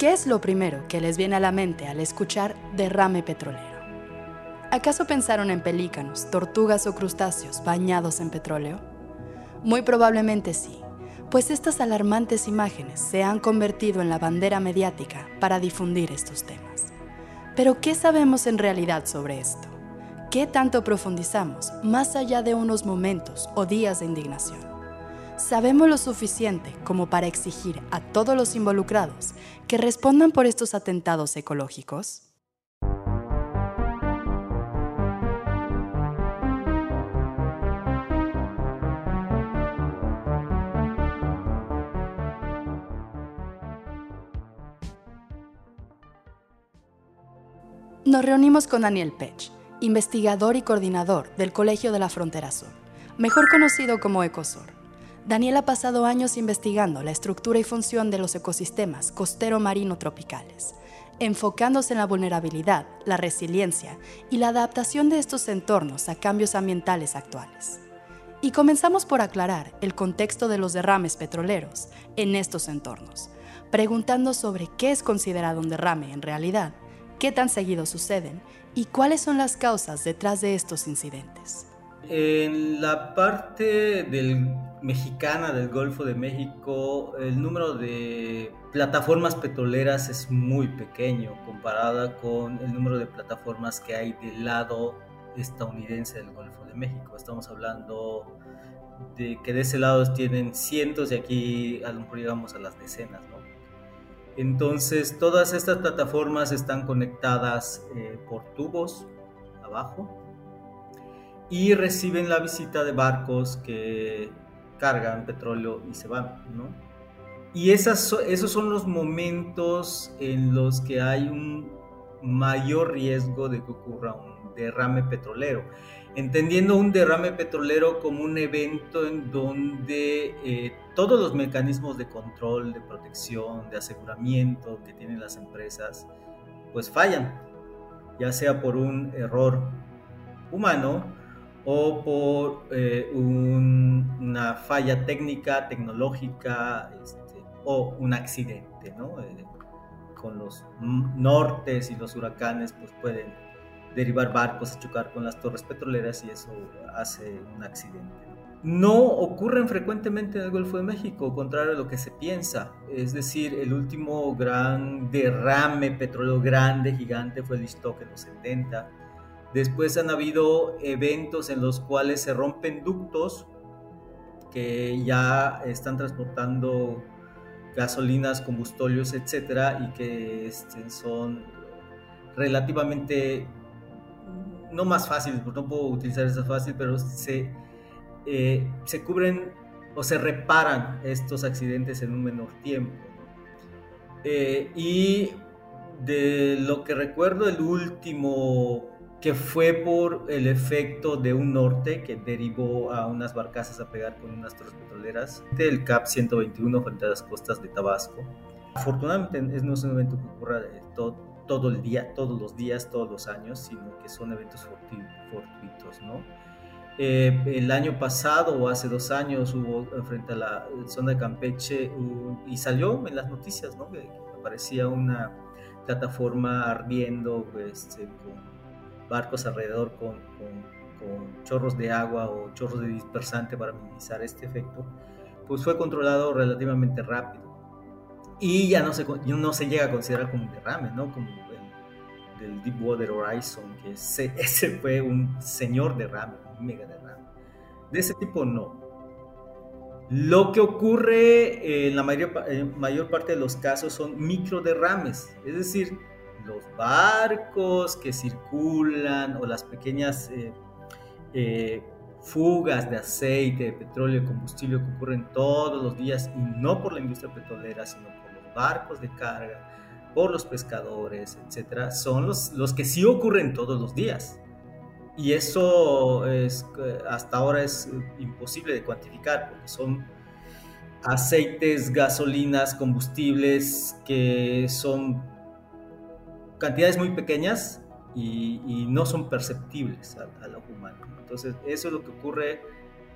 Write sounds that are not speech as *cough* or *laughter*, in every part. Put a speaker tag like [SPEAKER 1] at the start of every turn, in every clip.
[SPEAKER 1] ¿Qué es lo primero que les viene a la mente al escuchar derrame petrolero? ¿Acaso pensaron en pelícanos, tortugas o crustáceos bañados en petróleo? Muy probablemente sí, pues estas alarmantes imágenes se han convertido en la bandera mediática para difundir estos temas. Pero ¿qué sabemos en realidad sobre esto? ¿Qué tanto profundizamos más allá de unos momentos o días de indignación? ¿Sabemos lo suficiente como para exigir a todos los involucrados que respondan por estos atentados ecológicos? Nos reunimos con Daniel Pech, investigador y coordinador del Colegio de la Frontera Sur, mejor conocido como ECOSUR Daniel ha pasado años investigando la estructura y función de los ecosistemas costero-marino tropicales, enfocándose en la vulnerabilidad, la resiliencia y la adaptación de estos entornos a cambios ambientales actuales. Y comenzamos por aclarar el contexto de los derrames petroleros en estos entornos, preguntando sobre qué es considerado un derrame en realidad, qué tan seguido suceden y cuáles son las causas detrás de estos incidentes.
[SPEAKER 2] En la parte del mexicana del Golfo de México, el número de plataformas petroleras es muy pequeño comparada con el número de plataformas que hay del lado estadounidense del Golfo de México. Estamos hablando de que de ese lado tienen cientos y aquí a lo mejor llegamos a las decenas, ¿no? Entonces, todas estas plataformas están conectadas eh, por tubos abajo y reciben la visita de barcos que cargan petróleo y se van, ¿no? Y esas, esos son los momentos en los que hay un mayor riesgo de que ocurra un derrame petrolero, entendiendo un derrame petrolero como un evento en donde eh, todos los mecanismos de control, de protección, de aseguramiento que tienen las empresas, pues fallan, ya sea por un error humano o por eh, una falla técnica, tecnológica este, o un accidente, ¿no? Eh, con los nortes y los huracanes pues pueden derivar barcos a chocar con las torres petroleras y eso hace un accidente. No ocurren frecuentemente en el Golfo de México, contrario a lo que se piensa. Es decir, el último gran derrame petróleo grande, gigante, fue el Istoque en los 70 Después han habido eventos en los cuales se rompen ductos que ya están transportando gasolinas, combustóleos, etcétera, y que este, son relativamente no más fáciles, porque no puedo utilizar esa fácil, pero se, eh, se cubren o se reparan estos accidentes en un menor tiempo. Eh, y de lo que recuerdo, el último que fue por el efecto de un norte que derivó a unas barcazas a pegar con unas torres petroleras del CAP 121 frente a las costas de Tabasco. Afortunadamente no es un evento que ocurra todo, todo el día, todos los días, todos los años, sino que son eventos fortuitos, ¿no? Eh, el año pasado o hace dos años hubo frente a la zona de Campeche y salió en las noticias, ¿no? Que, aparecía una plataforma ardiendo este, con barcos alrededor con, con, chorros de agua o chorros de dispersante para minimizar este efecto, pues fue controlado relativamente rápido. Y ya no se, no se llega a considerar como un derrame, ¿no? Como el del Deepwater Horizon, que ese, *laughs* ese fue un señor derrame, un mega derrame. De ese tipo no. Lo que ocurre en la mayor, mayor parte de los casos son micro derrames, es decir, los barcos que circulan o las pequeñas eh, eh, fugas de aceite, de petróleo, combustible que ocurren todos los días y no por la industria petrolera, sino por los barcos de carga, por los pescadores, etcétera, son los, los que sí ocurren todos los días. Y eso es, hasta ahora es imposible de cuantificar porque son aceites, gasolinas, combustibles que son cantidades muy pequeñas y, no son perceptibles a, lo humano. Entonces, eso es lo que ocurre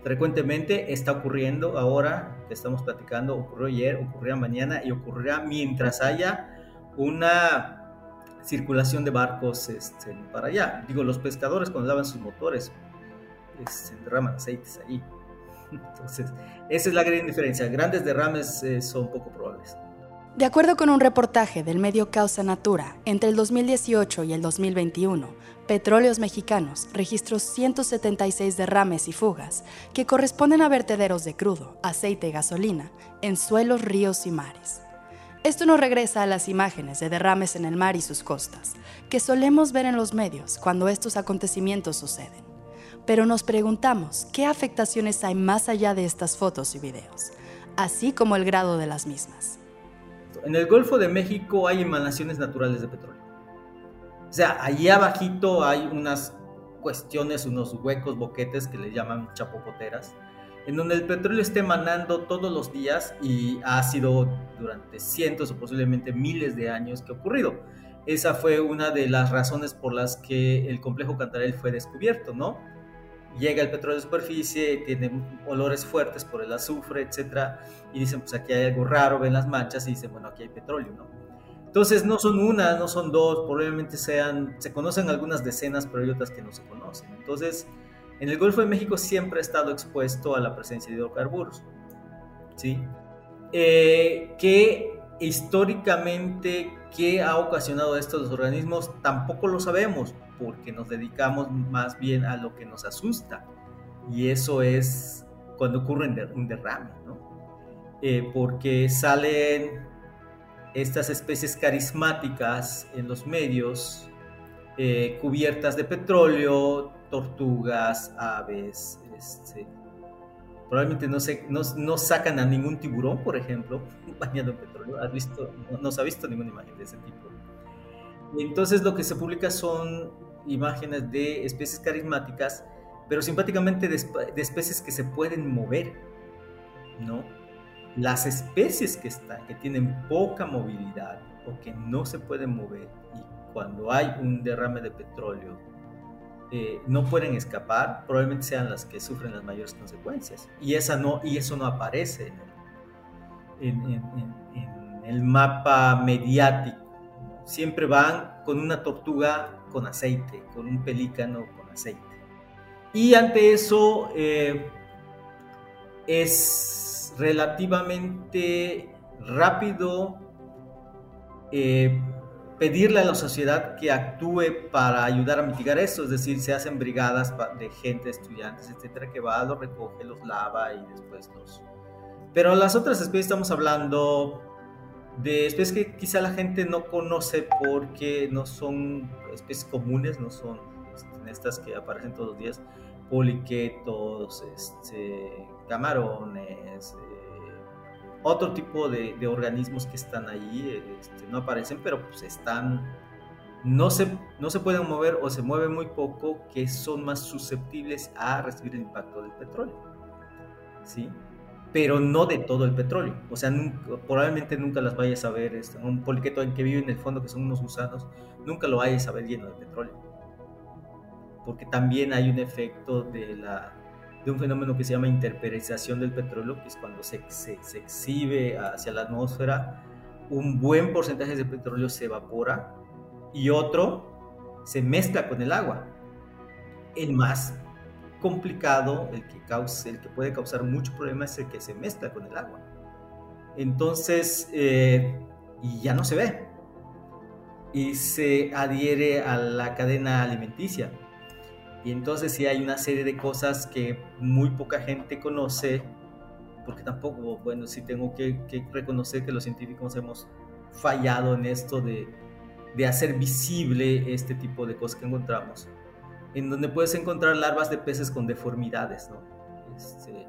[SPEAKER 2] frecuentemente, está ocurriendo ahora que estamos platicando, ocurrió ayer, ocurrirá mañana y ocurrirá mientras haya una circulación de barcos este, para allá. Digo, los pescadores cuando lavan sus motores se derraman aceites ahí. *laughs* Entonces, esa es la gran diferencia. Grandes derrames eh, son poco probables.
[SPEAKER 1] De acuerdo con un reportaje del medio Causa Natura, entre el 2018 y el 2021, Petróleos Mexicanos registró 176 derrames y fugas que corresponden a vertederos de crudo, aceite y gasolina en suelos, ríos y mares. Esto nos regresa a las imágenes de derrames en el mar y sus costas, que solemos ver en los medios cuando estos acontecimientos suceden. Pero nos preguntamos qué afectaciones hay más allá de estas fotos y videos, así como el grado de las mismas.
[SPEAKER 2] En el Golfo de México hay emanaciones naturales de petróleo. O sea, allí abajito hay unas cuestiones, unos huecos, boquetes que le llaman chapopoteras, en donde el petróleo está emanando todos los días y ha sido durante cientos o posiblemente miles de años que ha ocurrido. Esa fue una de las razones por las que el complejo Cantarell fue descubierto, ¿no? Llega el petróleo de superficie, tiene olores fuertes por el azufre, etcétera, y dicen, pues aquí hay algo raro, ven las manchas y dicen, bueno, aquí hay petróleo, ¿no? Entonces no son una, no son dos, probablemente sean, se conocen algunas decenas, pero hay otras que no se conocen. Entonces, en el Golfo de México siempre ha estado expuesto a la presencia de hidrocarburos, ¿sí? Eh, que históricamente, ¿qué ha ocasionado estos organismos? Tampoco lo sabemos porque nos dedicamos más bien a lo que nos asusta y eso es cuando ocurre un derrame, ¿no? Eh, porque salen estas especies carismáticas en los medios eh, cubiertas de petróleo, tortugas, aves, este, probablemente no, se, no, sacan a ningún tiburón, por ejemplo, *laughs* bañado en petróleo. ¿Has visto? No, se ha visto ninguna imagen de ese tipo. Entonces lo que se publica son imágenes de especies carismáticas, pero simpáticamente de, especies que se pueden mover, ¿no? Las especies que están, que tienen poca movilidad o que no se pueden mover y cuando hay un derrame de petróleo eh, no pueden escapar, probablemente sean las que sufren las mayores consecuencias. Y, esa no, y eso no aparece en el, en el mapa mediático. Siempre van con una tortuga con aceite, con un pelícano con aceite. Y ante eso eh, es relativamente rápido eh, pedirle a la sociedad que actúe para ayudar a mitigar esto, es decir, se hacen brigadas de gente, estudiantes, etcétera, que va, los recoge, los lava y después los... Pero las otras especies estamos hablando de especies que quizá la gente no conoce porque no son especies comunes, no son este, estas que aparecen todos los días, poliquetos, este, camarones, eh, otro tipo de, organismos que están ahí, este, no aparecen, pero pues están, no se, no se pueden mover o se mueven muy poco, que son más susceptibles a recibir el impacto del petróleo. ¿Sí? Pero no de todo el petróleo. O sea, probablemente nunca las vayas a ver, este, un poliqueto en que vive en el fondo, que son unos gusanos, nunca lo vayas a ver lleno de petróleo. Porque también hay un efecto de, la, de un fenómeno que se llama interperización del petróleo, que es cuando se, se, se exhibe hacia la atmósfera, un buen porcentaje de petróleo se evapora y otro se mezcla con el agua. El más complicado, el que, causa, el que puede causar mucho problema es el que se mezcla con el agua. Entonces, eh, y ya no se ve. Y se adhiere a la cadena alimenticia. Y entonces sí hay una serie de cosas que muy poca gente conoce, porque tampoco, bueno, sí tengo que, reconocer que los científicos hemos fallado en esto de, de hacer visible este tipo de cosas que encontramos en donde puedes encontrar larvas de peces con deformidades, ¿no? Este,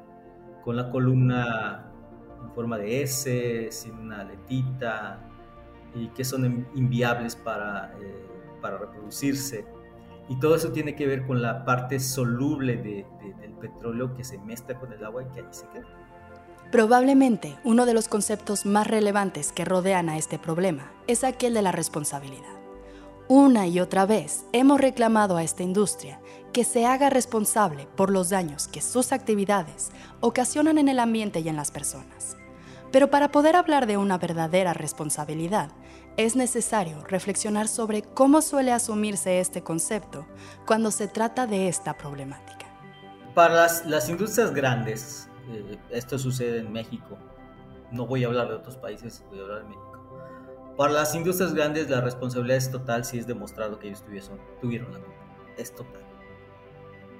[SPEAKER 2] con la columna en forma de S, sin una aletita, y que son inviables para, eh, para reproducirse. Y todo eso tiene que ver con la parte soluble de, del petróleo que se mezcla con el agua y que ahí se queda.
[SPEAKER 1] Probablemente uno de los conceptos más relevantes que rodean a este problema es aquel de la responsabilidad. Una y otra vez hemos reclamado a esta industria que se haga responsable por los daños que sus actividades ocasionan en el ambiente y en las personas. Pero para poder hablar de una verdadera responsabilidad, es necesario reflexionar sobre cómo suele asumirse este concepto cuando se trata de esta problemática.
[SPEAKER 2] Para las, industrias grandes, eh, esto sucede en México, no voy a hablar de otros países, voy a hablar de México. Para las industrias grandes la responsabilidad es total si es demostrado que ellos tuvieron, la culpa. Es total.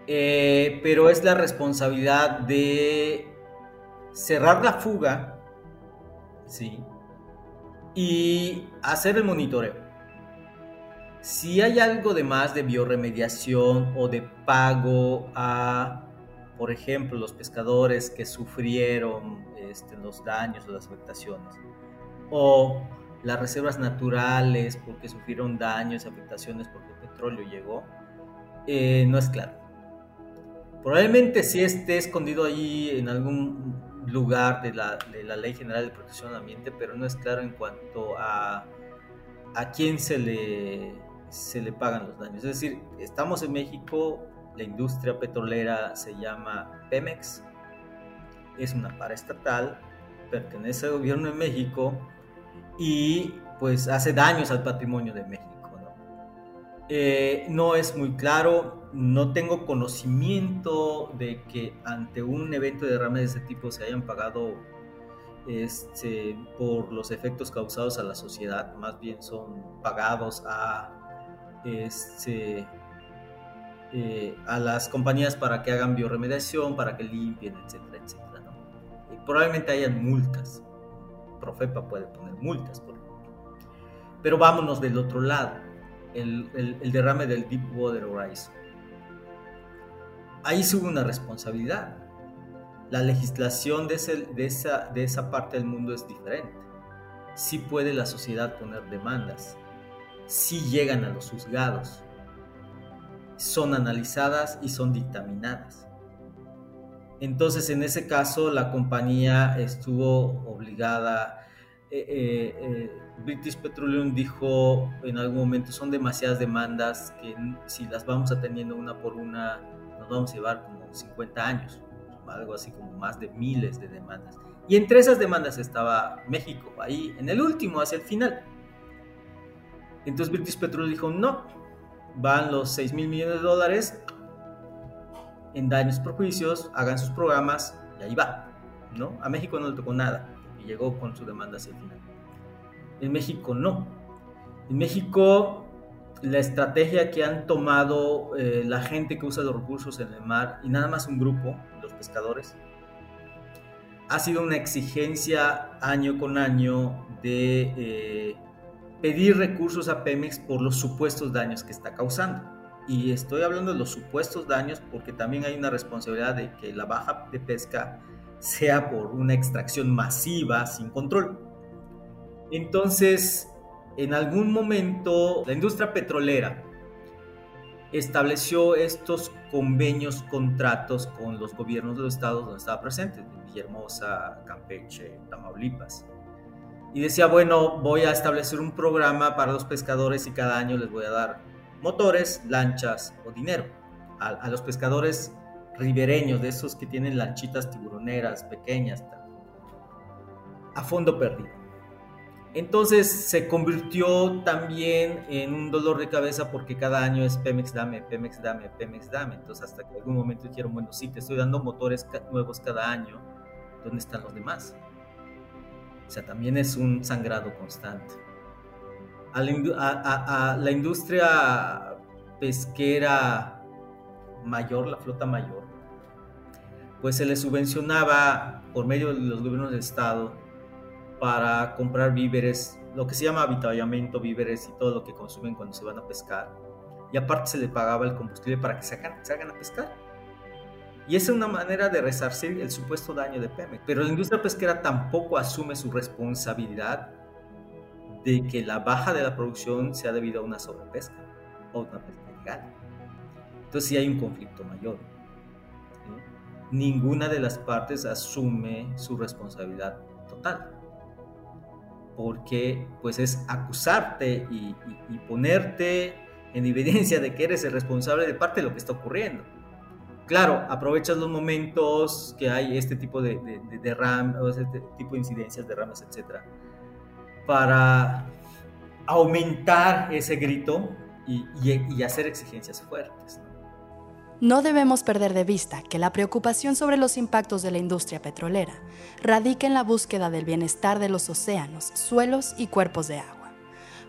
[SPEAKER 2] Eh, pero es la responsabilidad de cerrar la fuga, ¿sí? Y hacer el monitoreo. Si hay algo de más de bioremediación o de pago a, por ejemplo, los pescadores que sufrieron este, los daños o las afectaciones, o las reservas naturales porque sufrieron daños afectaciones porque el petróleo llegó, eh, no es claro. Probablemente sí esté escondido ahí en algún lugar de la, de la Ley General de Protección del Ambiente, pero no es claro en cuanto a a quién se le, se le pagan los daños. Es decir, estamos en México, la industria petrolera se llama Pemex, es una paraestatal, pertenece al gobierno de México y pues hace daños al patrimonio de México. Eh, ¿no? es muy claro, no tengo conocimiento de que ante un evento de derrame de ese tipo se hayan pagado este, por los efectos causados a la sociedad, más bien son pagados a, este, eh, a las compañías para que hagan bioremediación, para que limpien, etcétera, etcétera. Y probablemente hayan multas, Profepa puede poner multas, por ejemplo. Pero vámonos del otro lado, el, derrame del Deepwater Horizon. Ahí hubo una responsabilidad. La legislación de, esa, de esa parte del mundo es diferente. Sí puede la sociedad poner demandas, sí llegan a los juzgados, son analizadas y son dictaminadas. Entonces, en ese caso, la compañía estuvo obligada. Eh, eh, eh, British Petroleum dijo en algún momento: son demasiadas demandas que si las vamos atendiendo una por una, nos vamos a llevar como 50 años, algo así como más de miles de demandas. Y entre esas demandas estaba México, ahí en el último, hacia el final. Entonces British Petroleum dijo: no, van los 6 mil millones de dólares, en daños por juicios, hagan sus programas y ahí va. ¿no? A México no le tocó nada y llegó con su demanda hacia el final. En México no. En México la estrategia que han tomado eh, la gente que usa los recursos en el mar y nada más un grupo, los pescadores, ha sido una exigencia año con año de eh, pedir recursos a Pemex por los supuestos daños que está causando. Y estoy hablando de los supuestos daños porque también hay una responsabilidad de que la baja de pesca sea por una extracción masiva sin control. Entonces, en algún momento, la industria petrolera estableció estos convenios, contratos con los gobiernos de los estados donde estaba presente, Villahermosa, Campeche, Tamaulipas. Y decía, bueno, voy a establecer un programa para los pescadores y cada año les voy a dar motores, lanchas o dinero. A, los pescadores ribereños, de esos que tienen lanchitas tiburoneras pequeñas, a fondo perdido. Entonces se convirtió también en un dolor de cabeza porque cada año es Pemex dame, Pemex dame, Pemex dame. Entonces hasta que algún momento dijeron, bueno, sí, te estoy dando motores nuevos cada año, ¿dónde están los demás? O sea, también es un sangrado constante a la, industria pesquera mayor, la flota mayor, pues se le subvencionaba por medio de los gobiernos del estado para comprar víveres, lo que se llama avituallamiento, víveres y todo lo que consumen cuando se van a pescar. Y aparte se le pagaba el combustible para que se hagan a pescar. Y esa es una manera de resarcir el supuesto daño de Pemex. Pero la industria pesquera tampoco asume su responsabilidad de que la baja de la producción sea debido a una sobrepesca o una pesca ilegal. Entonces sí hay un conflicto mayor. Ninguna de las partes asume su responsabilidad total. Porque pues es acusarte y, y ponerte en evidencia de que eres el responsable de parte de lo que está ocurriendo. claro, aprovechas los momentos que hay este tipo de, de, derrames, este tipo de incidencias, derrames, etcétera, para aumentar ese grito y, hacer exigencias fuertes.
[SPEAKER 1] No debemos perder de vista que la preocupación sobre los impactos de la industria petrolera radica en la búsqueda del bienestar de los océanos, suelos y cuerpos de agua.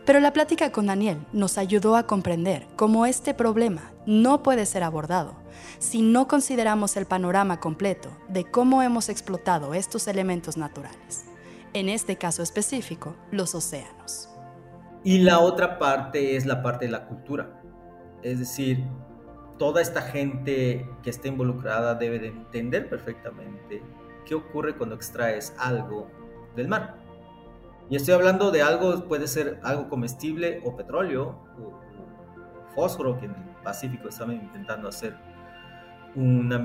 [SPEAKER 1] Pero la plática con Daniel nos ayudó a comprender cómo este problema no puede ser abordado si no consideramos el panorama completo de cómo hemos explotado estos elementos naturales, en este caso específico, los océanos.
[SPEAKER 2] Y la otra parte es la parte de la cultura, es decir, toda esta gente que está involucrada debe de entender perfectamente qué ocurre cuando extraes algo del mar. Y estoy hablando de algo, puede ser algo comestible o petróleo o, fósforo, que en el Pacífico estaban intentando hacer una,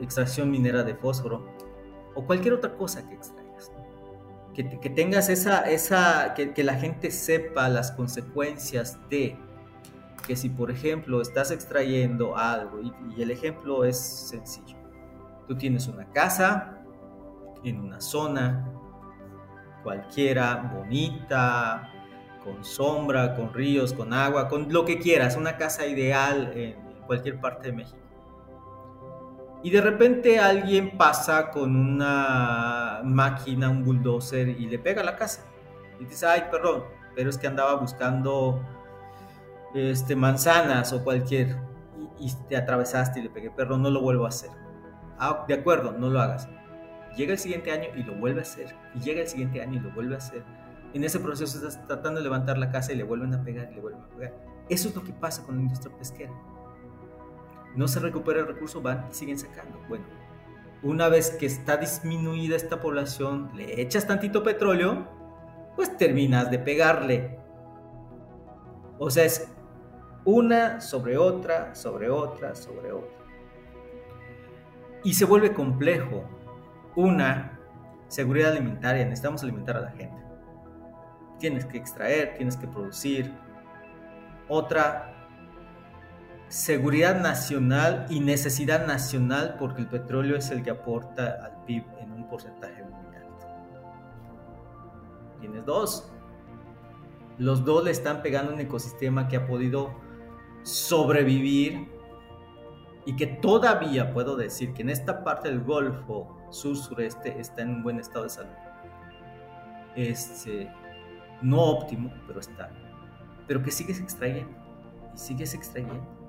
[SPEAKER 2] extracción minera de fósforo o cualquier otra cosa que extraigas. Que, tengas esa, esa que la gente sepa las consecuencias de que si por ejemplo estás extrayendo algo, y, el ejemplo es sencillo, tú tienes una casa en una zona cualquiera, bonita, con sombra, con ríos, con agua, con lo que quieras, una casa ideal en cualquier parte de México. Y de repente alguien pasa con una máquina, un bulldozer y le pega a la casa. Y dice, ay, perdón, pero es que andaba buscando este, manzanas o cualquier, y, te atravesaste y le pegué, perro, no lo vuelvo a hacer. Ah, de acuerdo, no lo hagas. Llega el siguiente año y lo vuelve a hacer. Y llega el siguiente año y lo vuelve a hacer. En ese proceso estás tratando de levantar la casa y le vuelven a pegar y le vuelven a pegar. Eso es lo que pasa con la industria pesquera. No se recupera el recurso, van y siguen sacando. Bueno, una vez que está disminuida esta población, le echas tantito petróleo, pues terminas de pegarle. O sea, es una sobre otra, sobre otra, sobre otra. Y se vuelve complejo. Una, seguridad alimentaria, necesitamos alimentar a la gente. Tienes que extraer, tienes que producir. Otra, seguridad nacional y necesidad nacional porque el petróleo es el que aporta al PIB en un porcentaje muy alto. Tienes dos. Los dos le están pegando un ecosistema que ha podido sobrevivir y que todavía puedo decir que en esta parte del Golfo sur-sureste está en un buen estado de salud. Este, no óptimo, pero está. Pero que sigues extrayendo y sigues extrayendo.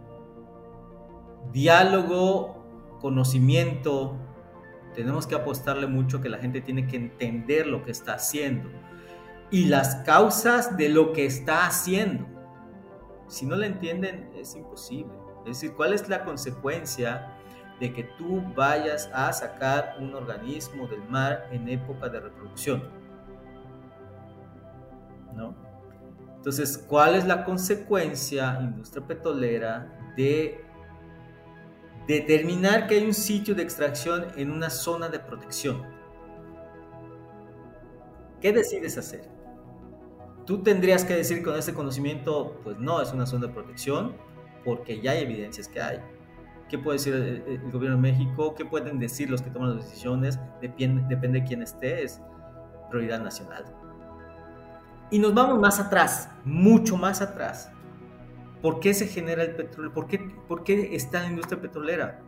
[SPEAKER 2] Diálogo, conocimiento, tenemos que apostarle mucho que la gente tiene que entender lo que está haciendo y las causas de lo que está haciendo si no la entienden, es imposible. Es decir, ¿cuál es la consecuencia de que tú vayas a sacar un organismo del mar en época de reproducción? ¿No? Entonces, ¿cuál es la consecuencia, industria petrolera, de determinar que hay un sitio de extracción en una zona de protección? ¿Qué decides hacer? Tú tendrías que decir con ese conocimiento, pues no, es una zona de protección, porque ya hay evidencias que hay. ¿Qué puede decir el, gobierno de México? ¿Qué pueden decir los que toman las decisiones? Depende, depende de quién esté, es prioridad nacional. Y nos vamos más atrás, mucho más atrás. ¿Por qué se genera el petróleo? ¿Por qué, ¿Por qué está la industria petrolera?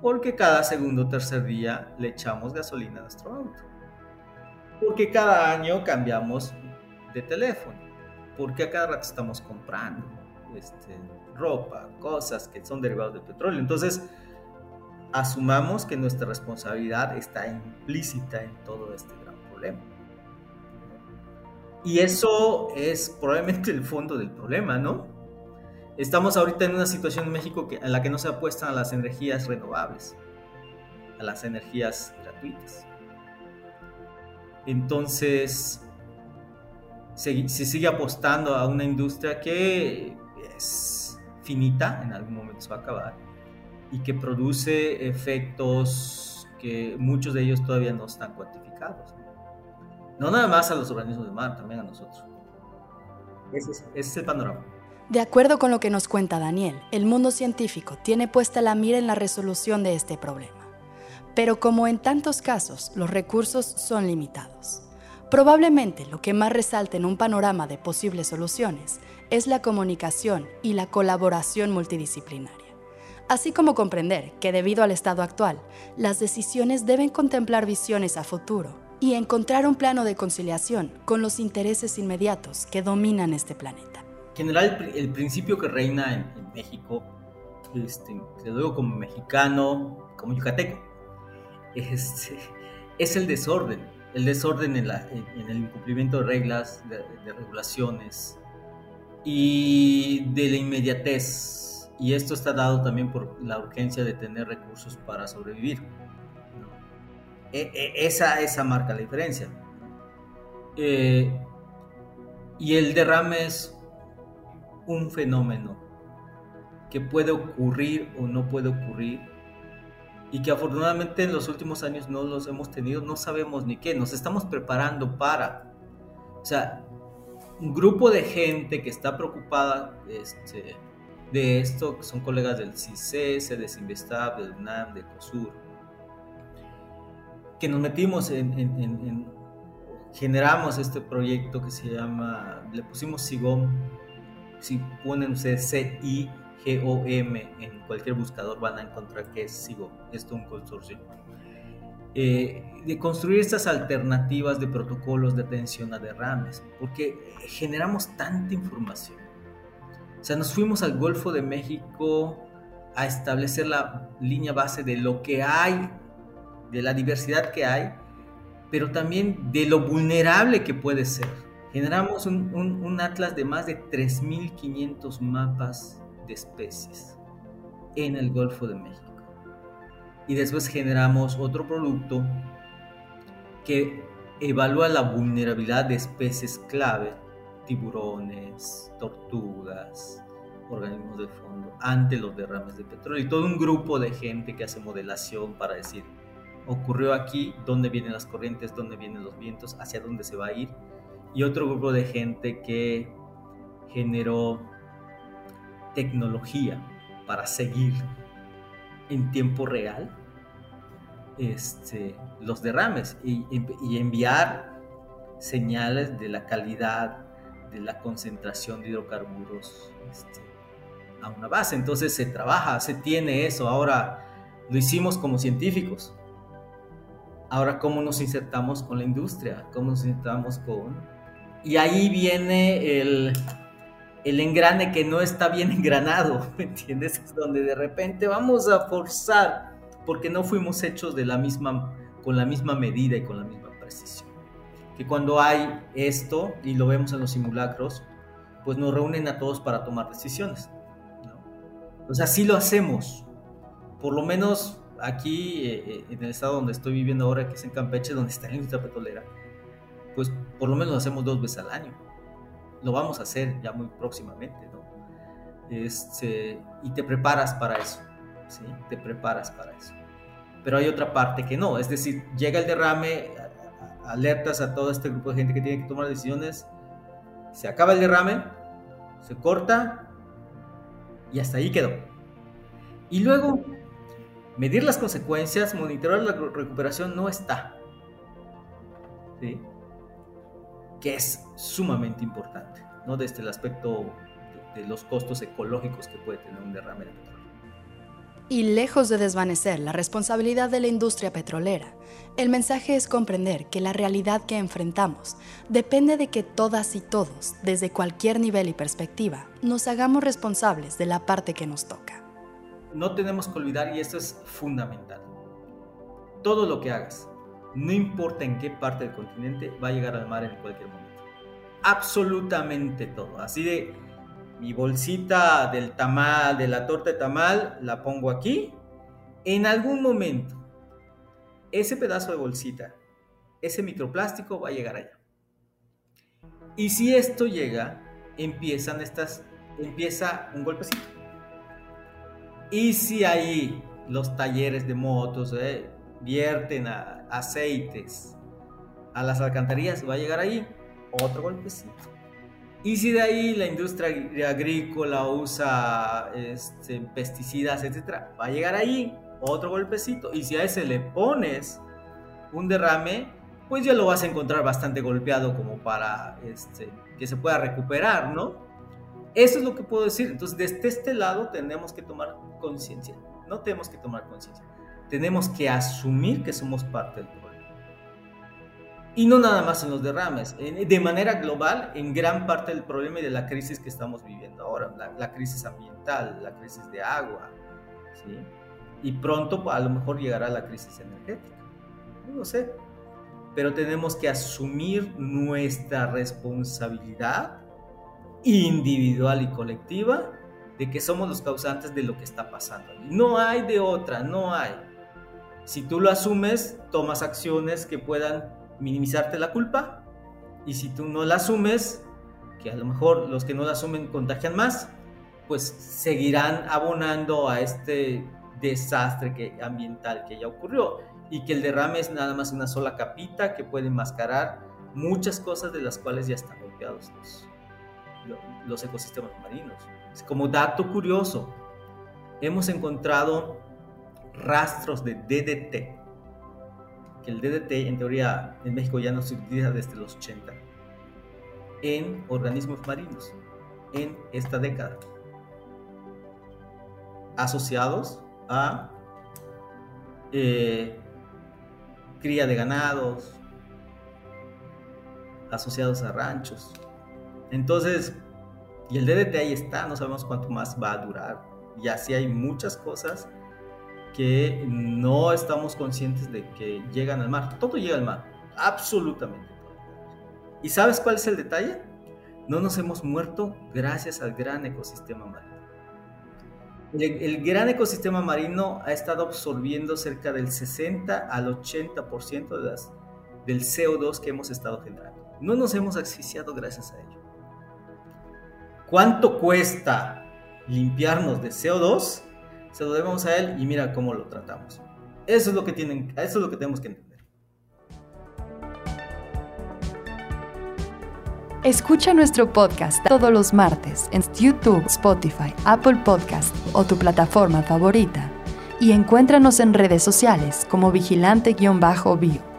[SPEAKER 2] Porque cada segundo o tercer día le echamos gasolina a nuestro auto. Porque cada año cambiamos de teléfono, porque a cada rato estamos comprando este, ropa, cosas que son derivados del petróleo. Entonces, asumamos que nuestra responsabilidad está implícita en todo este gran problema. Y eso es probablemente el fondo del problema, ¿no? Estamos ahorita en una situación en México que, en la que no se apuestan a las energías renovables, a las energías gratuitas. Entonces, se, sigue apostando a una industria que es finita, en algún momento se va a acabar, y que produce efectos que muchos de ellos todavía no están cuantificados. No nada más a los organismos de mar, también a nosotros. Ese es, ese es el panorama.
[SPEAKER 1] De acuerdo con lo que nos cuenta Daniel, el mundo científico tiene puesta la mira en la resolución de este problema. Pero como en tantos casos, los recursos son limitados. Probablemente lo que más resalta en un panorama de posibles soluciones es la comunicación y la colaboración multidisciplinaria, así como comprender que debido al estado actual, las decisiones deben contemplar visiones a futuro y encontrar un plano de conciliación con los intereses inmediatos que dominan este planeta.
[SPEAKER 2] En general, el principio que reina en, México, este, te lo digo como mexicano, como yucateco, este, *laughs* es el desorden, el desorden en, el incumplimiento de reglas, de regulaciones y de la inmediatez. Y esto está dado también por la urgencia de tener recursos para sobrevivir. E, e, esa, esa marca la diferencia. Eh, y el derrame es un fenómeno que puede ocurrir o no puede ocurrir y que afortunadamente en los últimos años no los hemos tenido, no sabemos ni qué, nos estamos preparando para. O sea, un grupo de gente que está preocupada este, de esto, que son colegas del CICES, del CINVESTAB, del UNAM, del COSUR, que nos metimos en, generamos este proyecto que se llama, le pusimos SIGOM, si ponen ustedes C-I-G-O-M en cualquier buscador van a encontrar que es SIGOM, esto es un consorcio. Eh, de construir estas alternativas de protocolos de atención a derrames, porque generamos tanta información. O sea, nos fuimos al Golfo de México a establecer la línea base de lo que hay de la diversidad que hay, pero también de lo vulnerable que puede ser. Generamos un, atlas de más de 3.500 mapas de especies en el Golfo de México. Y después generamos otro producto que evalúa la vulnerabilidad de especies clave, tiburones, tortugas, organismos de fondo, ante los derrames de petróleo. Y todo un grupo de gente que hace modelación para decir, ocurrió aquí, dónde vienen las corrientes, dónde vienen los vientos, hacia dónde se va a ir. Y otro grupo de gente que generó tecnología para seguir en tiempo real este, los derrames y, enviar señales de la calidad, de la concentración de hidrocarburos este, a una base. Entonces se trabaja, se tiene eso. Ahora lo hicimos como científicos. Ahora, ¿cómo nos insertamos con la industria? ¿Cómo nos insertamos con...? Y ahí viene el, el engrane que no está bien *laughs* engranado, ¿me entiendes? Es donde de repente vamos a forzar, porque no fuimos hechos de la misma, con la misma medida y con la misma precisión. Que cuando hay esto, y lo vemos en los simulacros, pues nos reúnen a todos para tomar decisiones. ¿no? O sea, lo hacemos. Por lo menos aquí eh, eh, en el estado donde estoy viviendo ahora, que es en Campeche, donde está la industria petrolera, pues por lo menos lo hacemos dos veces al año. Lo vamos a hacer ya muy próximamente, ¿no? Este, y te preparas para eso, ¿sí? Te preparas para eso. Pero hay otra parte que no, es decir, llega el derrame, alertas a todo este grupo de gente que tiene que tomar decisiones, se acaba el derrame, se corta y hasta ahí quedó. Y luego medir las consecuencias, monitorear la recuperación no está. Que es sumamente importante, ¿no? Desde el aspecto de, los costos ecológicos que puede tener un derrame de petróleo.
[SPEAKER 1] Y lejos de desvanecer la responsabilidad de la industria petrolera, el mensaje es comprender que la realidad que enfrentamos depende de que todas y todos, desde cualquier nivel y perspectiva, nos hagamos responsables de la parte que nos toca
[SPEAKER 2] no tenemos que olvidar, y esto es fundamental, todo lo que hagas, no importa en qué parte del continente, va a llegar al mar en cualquier momento. Absolutamente todo. Así de mi bolsita del tamal, de la torta de tamal, la pongo aquí. En algún momento, ese pedazo de bolsita, ese microplástico va a llegar allá. Y si esto llega, empiezan estas, empieza un golpecito y si ahí los talleres de motos eh, vierten aceites a las alcantarillas, va a llegar ahí otro golpecito. Y si de ahí la industria agrícola usa este, pesticidas, etcétera, va a llegar ahí otro golpecito. Y si a ese le pones un derrame, pues ya lo vas a encontrar bastante golpeado como para este, que se pueda recuperar, ¿no? Eso es lo que puedo decir. Entonces, desde este lado tenemos que tomar conciencia. No tenemos que tomar conciencia. Tenemos que asumir que somos parte del problema. Y no nada más en los derrames. De manera global, en gran parte del problema y de la crisis que estamos viviendo ahora. La, crisis ambiental, la crisis de agua. ¿sí? Y pronto a lo mejor llegará la crisis energética. No sé pero tenemos que asumir nuestra responsabilidad individual y colectiva de que somos los causantes de lo que está pasando. No hay de otra, no hay. Si tú lo asumes, tomas acciones que puedan minimizarte la culpa y si tú no la asumes, que a lo mejor los que no la asumen contagian más, pues seguirán abonando a este desastre que, ambiental que ya ocurrió y que el derrame es nada más una sola capita que puede enmascarar muchas cosas de las cuales ya están golpeados los, ecosistemas marinos. Como dato curioso, hemos encontrado rastros de DDT, que el DDT en teoría en México ya no se utiliza desde los 80, en organismos marinos en esta década, asociados a eh, cría de ganados, asociados a ranchos. Entonces, y el DDT ahí está, no sabemos cuánto más va a durar. Y así hay muchas cosas que no estamos conscientes de que llegan al mar. Todo llega al mar, absolutamente todo. ¿Y sabes cuál es el detalle? No nos hemos muerto gracias al gran ecosistema marino. El, gran ecosistema marino ha estado absorbiendo cerca del 60 al 80% de las, del CO2 que hemos estado generando. No nos hemos asfixiado gracias a ello. ¿Cuánto cuesta limpiarnos de CO2? Se lo debemos a él y mira cómo lo tratamos. Eso es lo que, tienen, eso es lo que tenemos que entender.
[SPEAKER 1] Escucha nuestro podcast todos los martes en YouTube, Spotify, Apple Podcast o tu plataforma favorita. Y encuéntranos en redes sociales como vigilante-bio.